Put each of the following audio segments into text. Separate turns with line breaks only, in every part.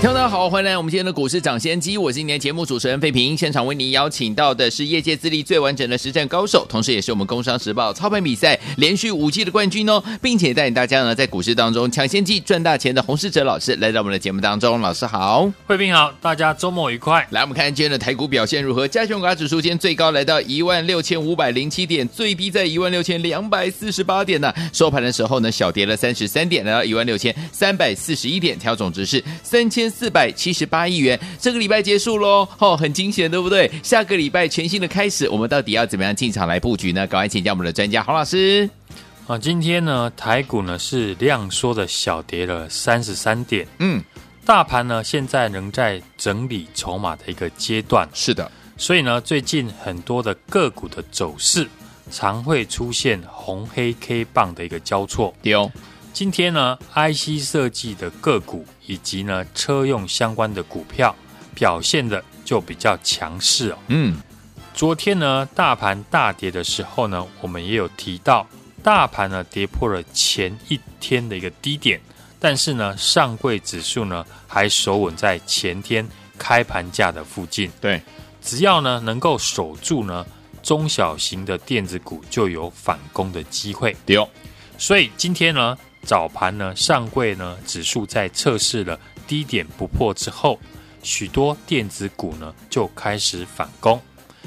听众大家好，欢迎来我们今天的股市抢先机，我是今天节目主持人费平。现场为您邀请到的是业界资历最完整的实战高手，同时也是我们工商时报操盘比赛连续五季的冠军哦，并且带领大家呢在股市当中抢先机赚大钱的洪世哲老师来到我们的节目当中。老师好，
费平好，大家周末愉快。
来，我们看今天的台股表现如何？加权股指数今天最高来到一万六千五百零七点，最低在一万六千两百四十八点呢。收盘的时候呢，小跌了三十三点，来到一万六千三百四十一点，调总值是三千。四百七十八亿元，这个礼拜结束喽，哦，很惊险，对不对？下个礼拜全新的开始，我们到底要怎么样进场来布局呢？赶快请教我们的专家黄老师。
啊，今天呢，台股呢是量缩的小跌了三十三点，嗯，大盘呢现在仍在整理筹码的一个阶段，
是的，
所以呢，最近很多的个股的走势常会出现红黑 K 棒的一个交错，
丢。
今天呢，IC 设计的个股以及呢车用相关的股票表现的就比较强势哦。嗯，昨天呢，大盘大跌的时候呢，我们也有提到，大盘呢跌破了前一天的一个低点，但是呢，上柜指数呢还守稳在前天开盘价的附近。
对，
只要呢能够守住呢，中小型的电子股就有反攻的机会。
对哦，
所以今天呢。早盘呢，上柜呢指数在测试了低点不破之后，许多电子股呢就开始反攻。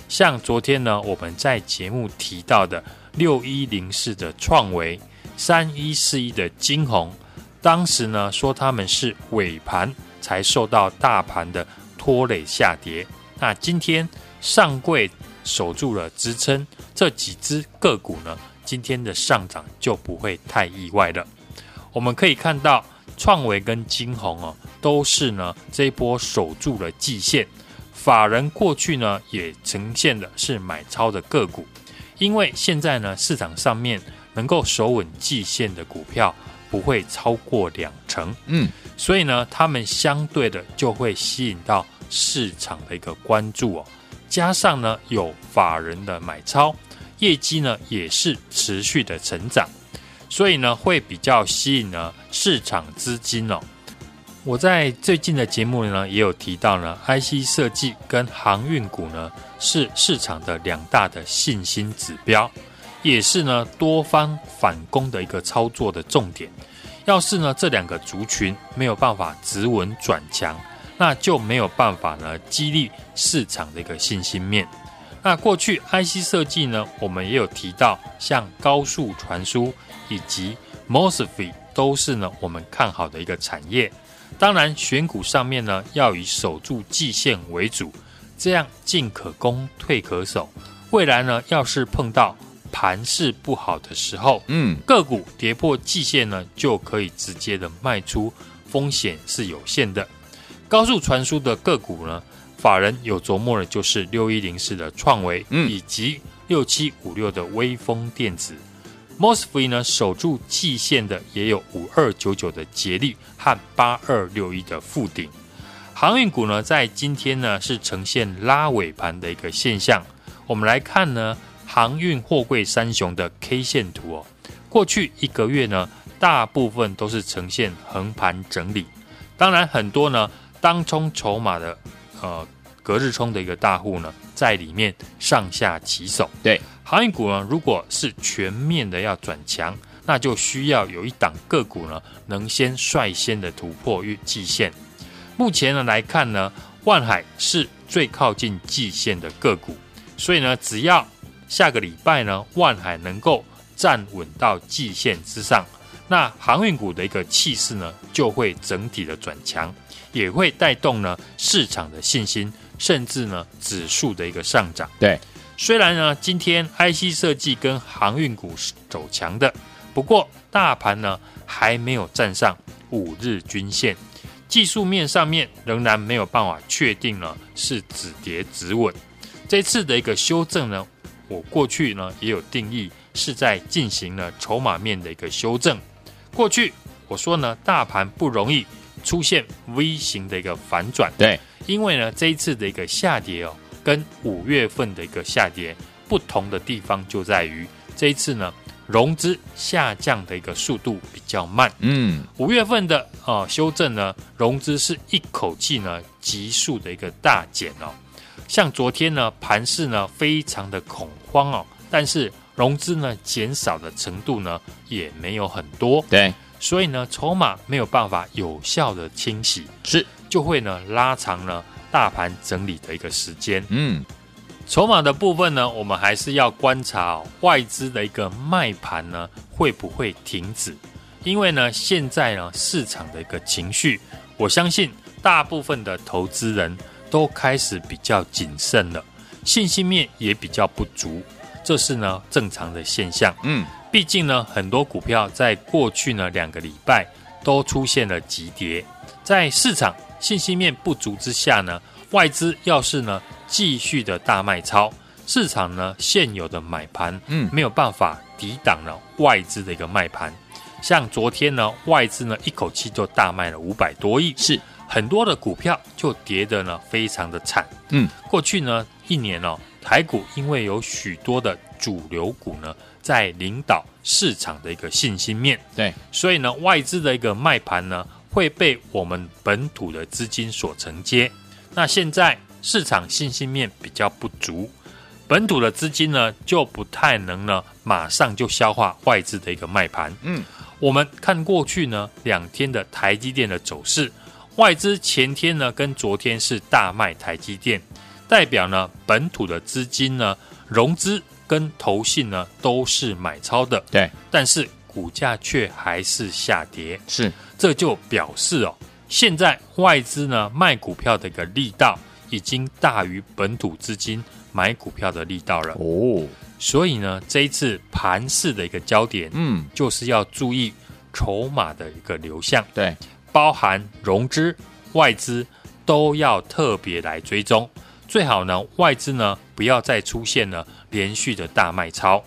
像昨天呢，我们在节目提到的六一零四的创维，三一四一的晶宏，当时呢说他们是尾盘才受到大盘的拖累下跌。那今天上柜守住了支撑，这几只个股呢，今天的上涨就不会太意外了。我们可以看到，创维跟晶宏哦，都是呢这一波守住了季线，法人过去呢也呈现的是买超的个股，因为现在呢市场上面能够守稳季线的股票不会超过两成，嗯，所以呢他们相对的就会吸引到市场的一个关注哦，加上呢有法人的买超，业绩呢也是持续的成长。所以呢，会比较吸引呢市场资金哦。我在最近的节目呢，也有提到呢，IC 设计跟航运股呢是市场的两大的信心指标，也是呢多方反攻的一个操作的重点。要是呢这两个族群没有办法止稳转强，那就没有办法呢激励市场的一个信心面。那过去 IC 设计呢，我们也有提到，像高速传输。以及 MOSFET 都是呢我们看好的一个产业，当然选股上面呢要以守住季线为主，这样进可攻退可守。未来呢要是碰到盘势不好的时候，嗯，个股跌破季线呢就可以直接的卖出，风险是有限的。高速传输的个股呢，法人有琢磨的就是六一零四的创维，嗯，以及六七五六的微风电子。MOSFET 呢守住季线的也有五二九九的捷力和八二六一的附顶。航运股呢在今天呢是呈现拉尾盘的一个现象。我们来看呢航运货柜三雄的 K 线图哦，过去一个月呢大部分都是呈现横盘整理。当然很多呢当冲筹码的呃隔日冲的一个大户呢在里面上下其手。
对。
航运股呢，如果是全面的要转强，那就需要有一档个股呢，能先率先的突破月季线。目前呢来看呢，万海是最靠近季线的个股，所以呢，只要下个礼拜呢，万海能够站稳到季线之上，那航运股的一个气势呢，就会整体的转强，也会带动呢市场的信心，甚至呢指数的一个上涨。
对。
虽然呢，今天 IC 设计跟航运股是走强的，不过大盘呢还没有站上五日均线，技术面上面仍然没有办法确定呢是止跌止稳。这次的一个修正呢，我过去呢也有定义，是在进行了筹码面的一个修正。过去我说呢，大盘不容易出现 V 型的一个反转，
对，
因为呢这一次的一个下跌哦，跟五月份的一个下跌不同的地方就在于这一次呢。融资下降的一个速度比较慢，
嗯，
五月份的啊、呃、修正呢，融资是一口气呢急速的一个大减哦，像昨天呢盘势呢非常的恐慌哦，但是融资呢减少的程度呢也没有很多，
对，
所以呢筹码没有办法有效的清洗，
是就
会呢拉长呢大盘整理的一个时间，
嗯。
筹码的部分呢，我们还是要观察、哦、外资的一个卖盘呢会不会停止？因为呢，现在呢市场的一个情绪，我相信大部分的投资人都开始比较谨慎了，信心面也比较不足，这是呢正常的现象。嗯，毕竟呢很多股票在过去呢两个礼拜都出现了急跌，在市场信息面不足之下呢，外资要是呢。继续的大卖超，市场呢现有的买盘，嗯，没有办法抵挡了外资的一个卖盘。像昨天呢，外资呢一口气就大卖了五百多亿，是很多的股票就跌得呢非常的惨。嗯，过去呢一年哦，台股因为有许多的主流股呢在领导市场的一个信心面，对，所以呢外资的一个卖盘呢会被我们本土的资金所承接。那现在。市场信心面比较不足，本土的资金呢就不太能呢马上就消化外资的一个卖盘。嗯，我们看过去呢两天的台积电的走势，外资前天呢跟昨天是大卖台积电，代表呢本土的资金呢融资跟投信呢都是买超的。对，但是股价却还是下跌。是，这就表示哦，现在外资呢卖股票的一个力道。已经大于本土资金买股票的力道了。哦，所以呢，这一次盘市的一个焦点，嗯，就是要注意筹码的一个流向，对，包含融资、外资都要特别来追踪，最好呢，外资呢不要再出现了连续的大卖超，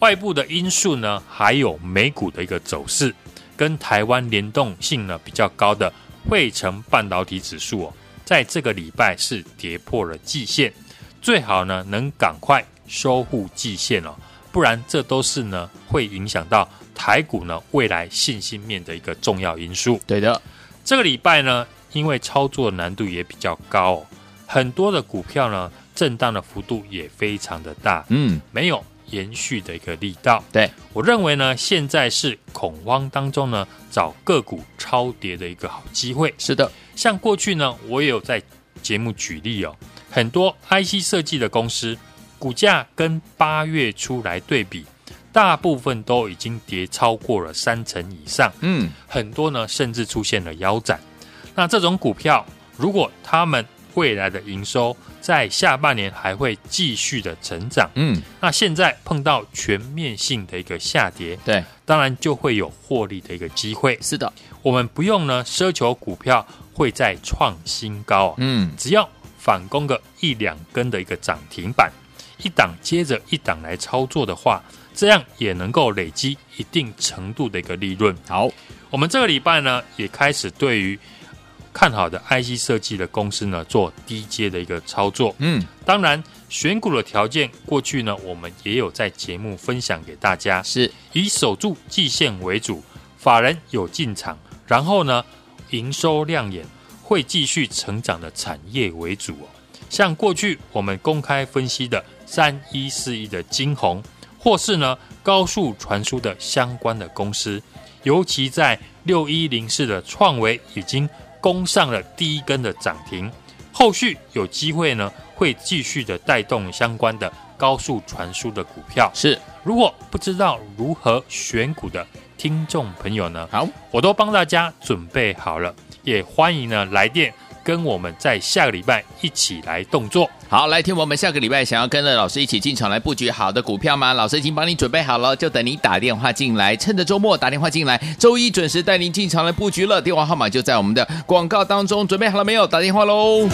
外部的因素呢，还有美股的一个走势，跟台湾联动性呢比较高的汇成半导体指数哦。在这个礼拜是跌破了季线，最好呢能赶快收复季线哦，不然这都是呢会影响到台股呢未来信心面的一个重要因素。对的，这个礼拜呢，因为操作难度也比较高哦，很多的股票呢震荡的幅度也非常的大，嗯，没有延续的一个力道。对，我认为呢，现在是恐慌当中呢找个股超跌的一个好机会。是的。像过去呢，我也有在节目举例哦，很多 IC 设计的公司股价跟八月初来对比，大部分都已经跌超过了三成以上，嗯，很多呢甚至出现了腰斩。那这种股票，如果他们未来的营收在下半年还会继续的成长，嗯，那现在碰到全面性的一个下跌，对，当然就会有获利的一个机会。是的，我们不用呢奢求股票。会再创新高，啊嗯，只要反攻个一两根的一个涨停板，一档接着一档来操作的话，这样也能够累积一定程度的一个利润。好，我们这个礼拜呢，也开始对于看好的 IC 设计的公司呢，做低阶的一个操作。嗯，当然选股的条件，过去呢，我们也有在节目分享给大家，是以守住季线为主，法人有进场，然后呢，营收亮眼，会继续成长的产业为主哦。像过去我们公开分析的三一四一的晶宏，或是呢高速传输的相关的公司，尤其在六一零四的创维已经攻上了第一根的涨停，后续有机会呢会继续的带动相关的高速传输的股票。是，如果不知道如何选股的。听众朋友呢，好，我都帮大家准备好了，也欢迎呢来电跟我们在下个礼拜一起来动作。
好，来听我们下个礼拜想要跟着老师一起进场来布局好的股票吗？老师已经帮你准备好了，就等你打电话进来，趁着周末打电话进来，周一准时带您进场来布局了。电话号码就在我们的广告当中，准备好了没有？打电话喽！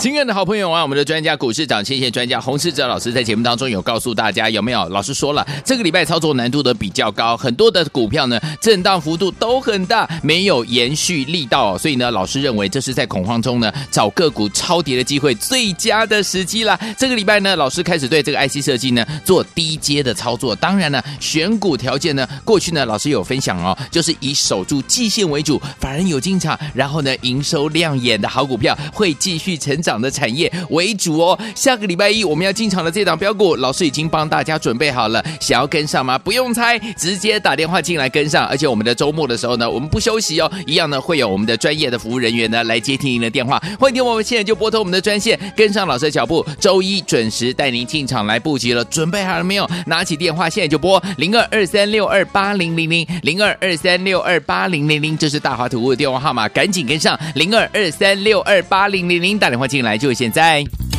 亲爱的好朋友啊，我们的专家股市长，谢谢专家洪世哲老师在节目当中有告诉大家，有没有？老师说了，这个礼拜操作难度的比较高，很多的股票呢震荡幅度都很大，没有延续力道，所以呢，老师认为这是在恐慌中呢找个股超跌的机会最佳的时机啦。这个礼拜呢，老师开始对这个 IC 设计呢做低阶的操作，当然呢，选股条件呢，过去呢老师有分享哦，就是以守住季线为主，法人有进场，然后呢营收亮眼的好股票会继续成长。涨的产业为主哦。下个礼拜一我们要进场的这档标股，老师已经帮大家准备好了。想要跟上吗？不用猜，直接打电话进来跟上。而且我们的周末的时候呢，我们不休息哦，一样呢会有我们的专业的服务人员呢来接听您的电话。欢迎听我们现在就拨通我们的专线，跟上老师的脚步。周一准时带您进场来布局了。准备好了没有？拿起电话现在就拨零二二三六二八零零零零二二三六二八零零零，这是大华图的电话号码，赶紧跟上零二二三六二八零零零，打电话进进来就现在。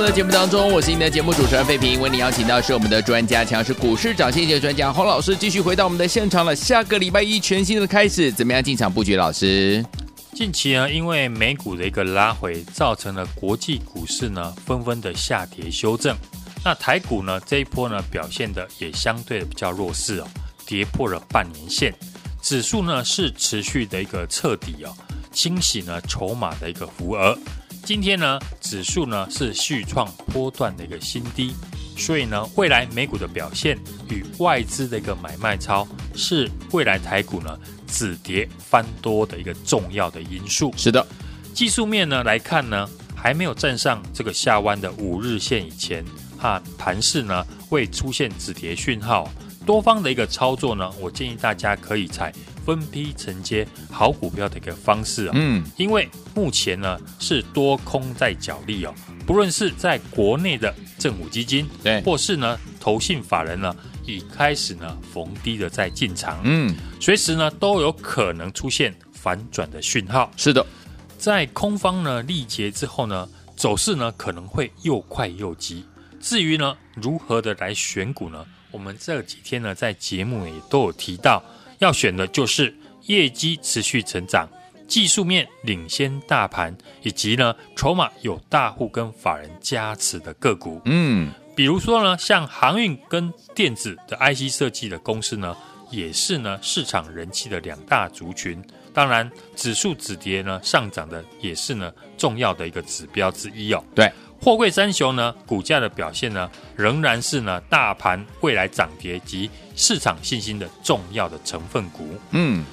们的节目当中，我是您的节目主持人费平，为您邀请到是我们的专家，强势股市涨跌的专家洪老师，继续回到我们的现场了。下个礼拜一全新的开始，怎么样进场布局？老师，
近期呢，因为美股的一个拉回，造成了国际股市呢纷纷的下跌修正。那台股呢这一波呢表现的也相对的比较弱势哦，跌破了半年线，指数呢是持续的一个彻底哦，清洗呢筹码的一个浮额。今天呢，指数呢是续创波段的一个新低，所以呢，未来美股的表现与外资的一个买卖超，是未来台股呢止跌翻多的一个重要的因素。
是的，
技术面呢来看呢，还没有站上这个下弯的五日线以前，哈，盘势呢会出现止跌讯号。多方的一个操作呢，我建议大家可以采分批承接好股票的一个方式啊、哦。嗯，因为目前呢是多空在角力哦，不论是在国内的政府基金，对，或是呢投信法人呢，已开始呢逢低的在进场。嗯，随时呢都有可能出现反转的讯号。
是的，
在空方呢力竭之后呢，走势呢可能会又快又急。至于呢如何的来选股呢？我们这几天呢，在节目也都有提到，要选的就是业绩持续成长、技术面领先大盘，以及呢筹码有大户跟法人加持的个股。嗯，比如说呢，像航运跟电子的 IC 设计的公司呢，也是呢市场人气的两大族群。当然，指数止跌呢上涨的也是呢重要的一个指标之一哦。
对。
货柜三雄呢，股价的表现呢，仍然是呢大盘未来涨跌及市场信心的重要的成分股。嗯，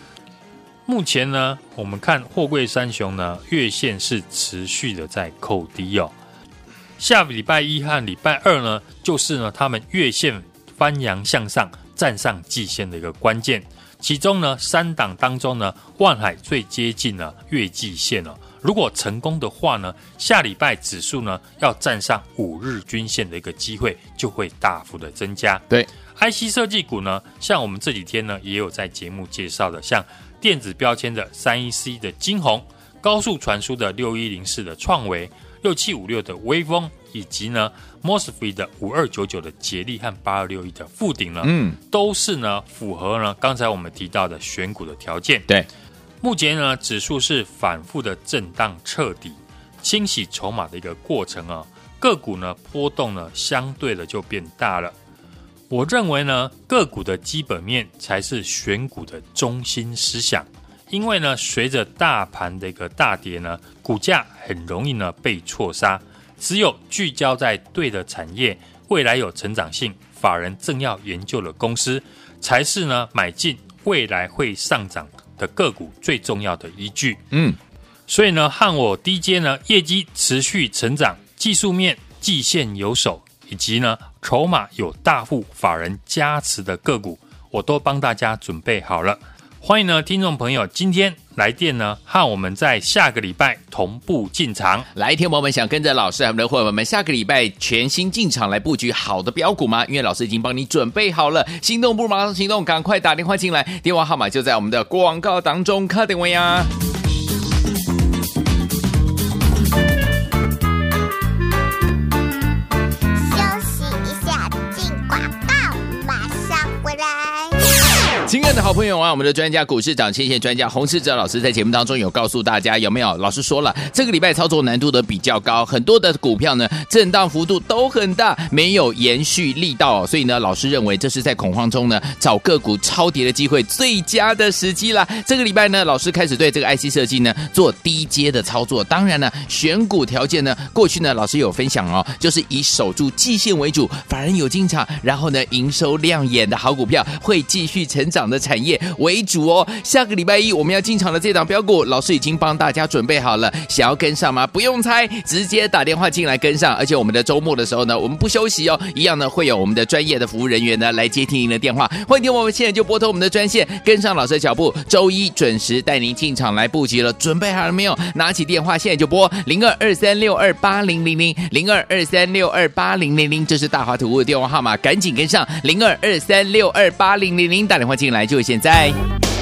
目前呢，我们看货柜三雄呢，月线是持续的在扣低哦。下个礼拜一和礼拜二呢，就是呢他们月线翻扬向上，站上季线的一个关键。其中呢，三档当中呢，万海最接近了月季线了。如果成功的话呢，下礼拜指数呢要站上五日均线的一个机会就会大幅的增加。
对
，IC 设计股呢，像我们这几天呢也有在节目介绍的，像电子标签的三一 C 的金宏，高速传输的六一零四的创惟，六七五六的威风，以及呢 Mosfet 的五二九九的捷力和八二六一的富鼎呢，嗯，都是呢符合呢刚才我们提到的选股的条件。
对。
目前呢，指数是反复的震荡彻底，清洗筹码的一个过程啊，个股呢波动呢相对的就变大了。我认为呢，个股的基本面才是选股的中心思想，因为呢，随着大盘的一个大跌呢，股价很容易呢被错杀。只有聚焦在对的产业，未来有成长性，法人正要研究的公司，才是呢买进未来会上涨的个股最重要的依据，嗯，所以呢，和我低阶呢，业绩持续成长，技术面季线有手，以及呢，筹码有大户法人加持的个股，我都帮大家准备好了。欢迎呢，听众朋友，今天来电呢，和我们在下个礼拜同步进场。
来，听友们想跟着老师和我们的伙伴们下个礼拜全新进场来布局好的标股吗？因为老师已经帮你准备好了，心动不如马上行动，赶快打电话进来，电话号码就在我们的广告当中，快点位呀。好朋友啊，我们的专家股市涨跌专家洪世哲老师在节目当中有告诉大家，有没有？老师说了，这个礼拜操作难度的比较高，很多的股票呢震荡幅度都很大，没有延续力道，所以呢，老师认为这是在恐慌中呢找个股超跌的机会最佳的时机啦。这个礼拜呢，老师开始对这个 IC 设计呢做低阶的操作，当然呢，选股条件呢，过去呢老师有分享哦，就是以守住季线为主，法人有进场，然后呢营收亮眼的好股票会继续成长。的产业为主哦。下个礼拜一我们要进场的这档标股，老师已经帮大家准备好了。想要跟上吗？不用猜，直接打电话进来跟上。而且我们的周末的时候呢，我们不休息哦，一样呢会有我们的专业的服务人员呢来接听您的电话。欢迎听我们现在就拨通我们的专线，跟上老师的脚步。周一准时带您进场来布局了。准备好了没有？拿起电话现在就拨零二二三六二八零零零零二二三六二八零零零，这是大华图物的电话号码，赶紧跟上零二二三六二八零零零，打电话。进来就现在。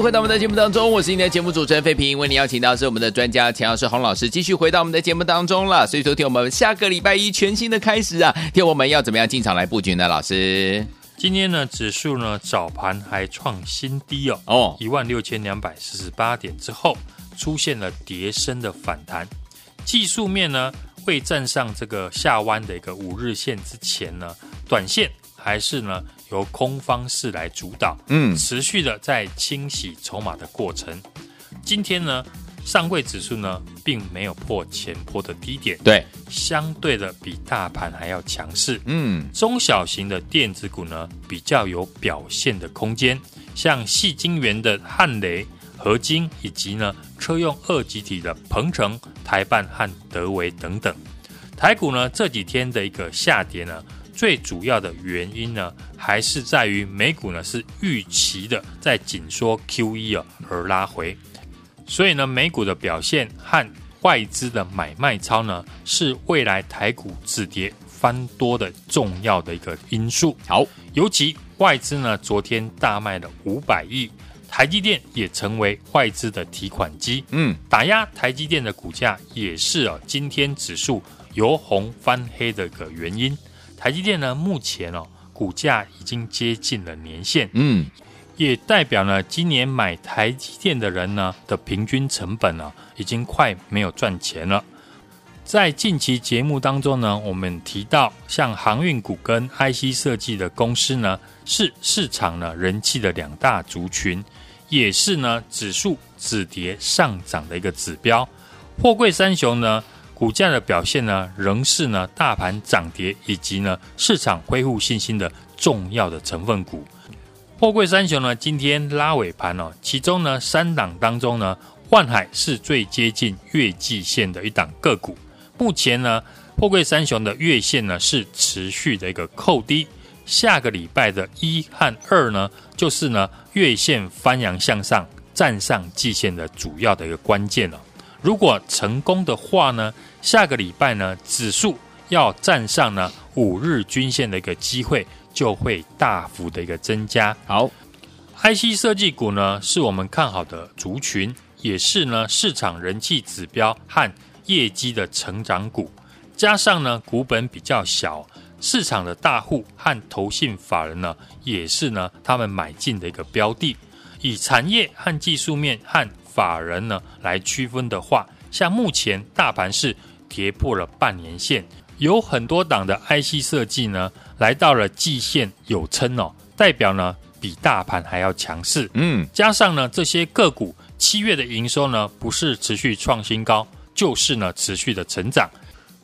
回到我们的节目当中，我是今天的节目主持人费平，为你邀请到是我们的专家钱老师洪老师，继续回到我们的节目当中了。所以说，听我们下个礼拜一全新的开始啊，听我们要怎么样进场来布局呢？老师，
今天呢，指数呢早盘还创新低哦，
哦
一万六千两百四十八点之后，出现了跌升的反弹。技术面呢，会站上这个下弯的一个五日线之前呢，短线还是呢由空方式来主导，
嗯
持续的在清洗筹码的过程。今天呢，上柜指数呢并没有破前波的低点，
对，
相对的比大盘还要强势。
嗯，
中小型的电子股呢，比较有表现的空间，像细晶圆的汉雷、合金，以及呢车用二极体的鹏程、台半和德维等等。台股呢这几天的一个下跌呢，最主要的原因呢，还是在于美股呢是预期的在紧缩 QE 啊而拉回，所以呢美股的表现和外资的买卖超呢，是未来台股止跌翻多的重要的一个因素。
好，
尤其外资呢，昨天大卖了五百亿，台积电也成为外资的提款机，
嗯，
打压台积电的股价，也是啊，今天指数由红翻黑的一个原因。台积电呢，目前哦，股价已经接近了年线，
嗯，
也代表呢，今年买台积电的人呢的平均成本呢，已经快没有赚钱了。在近期节目当中呢，我们提到像航运股跟 IC 设计的公司呢，是市场呢人气的两大族群，也是呢指数止跌上涨的一个指标。货柜三雄呢，股价的表现呢，仍是呢大盘涨跌以及呢市场恢复信心的重要的成分股。货柜三雄呢，今天拉尾盘哦，其中呢三档当中呢，万海是最接近月季线的一档个股。目前呢，货柜三雄的月线呢是持续的一个扣低，下个礼拜的一和二呢，就是呢月线翻扬向上，站上季线的主要的一个关键了。如果成功的话呢，下个礼拜呢，指数要站上呢五日均线的一个机会就会大幅的一个增加。
好
，IC 设计股呢，是我们看好的族群，也是呢市场人气指标和业绩的成长股。加上呢股本比较小，市场的大户和投信法人呢，也是呢他们买进的一个标的。以产业和技术面和法人呢来区分的话，像目前大盘是跌破了半年线，有很多档的 IC 设计呢来到了季线有撑哦，代表呢比大盘还要强势。
嗯，
加上呢这些个股七月的营收呢不是持续创新高，就是呢持续的成长。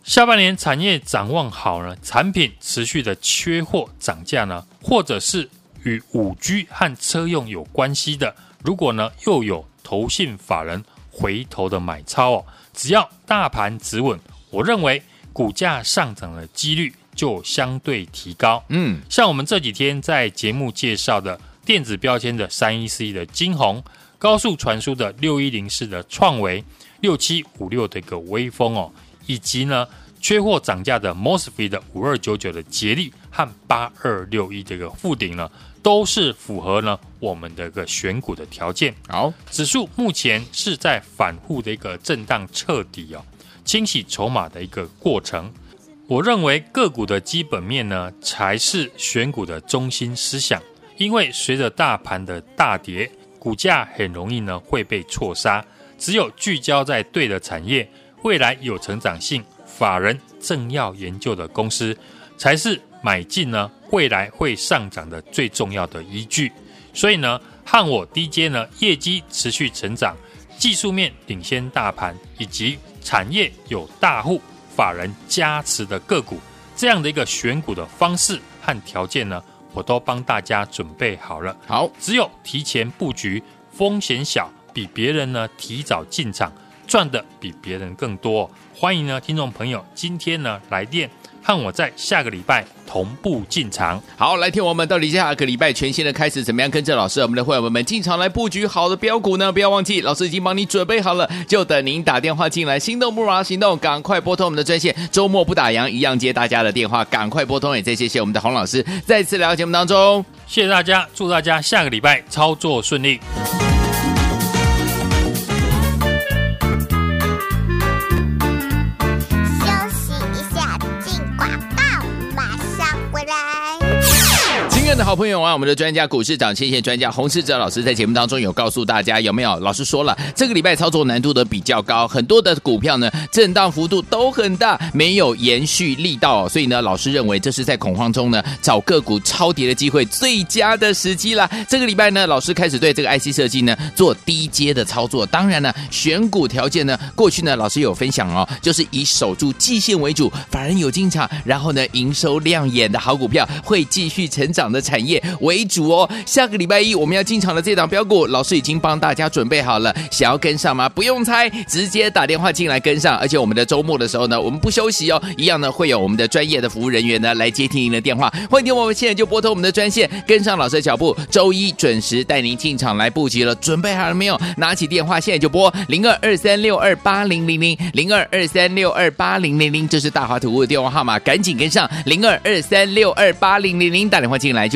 下半年产业展望好呢，产品持续的缺货涨价呢，或者是与五 G 和车用有关系的，如果呢又有投信法人回头的买超哦，只要大盘止稳，我认为股价上涨的几率就相对提高。
嗯，
像我们这几天在节目介绍的电子标签的三一四一的金红，高速传输的六一零四的创维，六七五六的一个微风哦。以及呢，缺货涨价的 Mosfet 的五二九九的捷力和八二六一这个富鼎呢，都是符合呢我们的一个选股的条件。
好，
指数目前是在反复的一个震荡彻底哦，清洗筹码的一个过程。我认为个股的基本面呢，才是选股的中心思想。因为随着大盘的大跌，股价很容易呢会被错杀。只有聚焦在对的产业。未来有成长性，法人正要研究的公司，才是买进呢未来会上涨的最重要的依据。所以呢，和我 DJ 呢业绩持续成长，技术面领先大盘，以及产业有大户法人加持的个股，这样的一个选股的方式和条件呢，我都帮大家准备好了。
好，
只有提前布局，风险小，比别人呢提早进场。赚的比别人更多。欢迎呢，听众朋友，今天呢来电。看我在下个礼拜同步进场。
好，来听我们到底下个礼拜全新的开始，怎么样跟着老师，我们的会员们们进场来布局好的标股呢？不要忘记，老师已经帮你准备好了，就等您打电话进来。心动不如行动，赶快拨通我们的专线。周末不打烊，一样接大家的电话，赶快拨通。也再谢谢我们的洪老师，再次来到节目当中，
谢谢大家，祝大家下个礼拜操作顺利。
的好朋友啊，我们的专家股市涨先线专家洪世哲老师在节目当中有告诉大家，有没有？老师说了，这个礼拜操作难度的比较高，很多的股票呢震荡幅度都很大，没有延续力道，所以呢，老师认为这是在恐慌中呢找个股超跌的机会最佳的时机啦。这个礼拜呢，老师开始对这个 IC 设计呢做低阶的操作，当然呢，选股条件呢，过去呢老师有分享哦，就是以守住季线为主，法人有进场，然后呢营收亮眼的好股票会继续成长的。产业为主哦，下个礼拜一我们要进场的这档标股，老师已经帮大家准备好了，想要跟上吗？不用猜，直接打电话进来跟上。而且我们的周末的时候呢，我们不休息哦，一样呢会有我们的专业的服务人员呢来接听您的电话。欢迎听我们现在就拨通我们的专线，跟上老师的脚步，周一准时带您进场来布局了。准备好了没有？拿起电话现在就拨零二二三六二八零零零零二二三六二八零零零，这是大华图的电话号码，赶紧跟上零二二三六二八零零零，打电话进来就。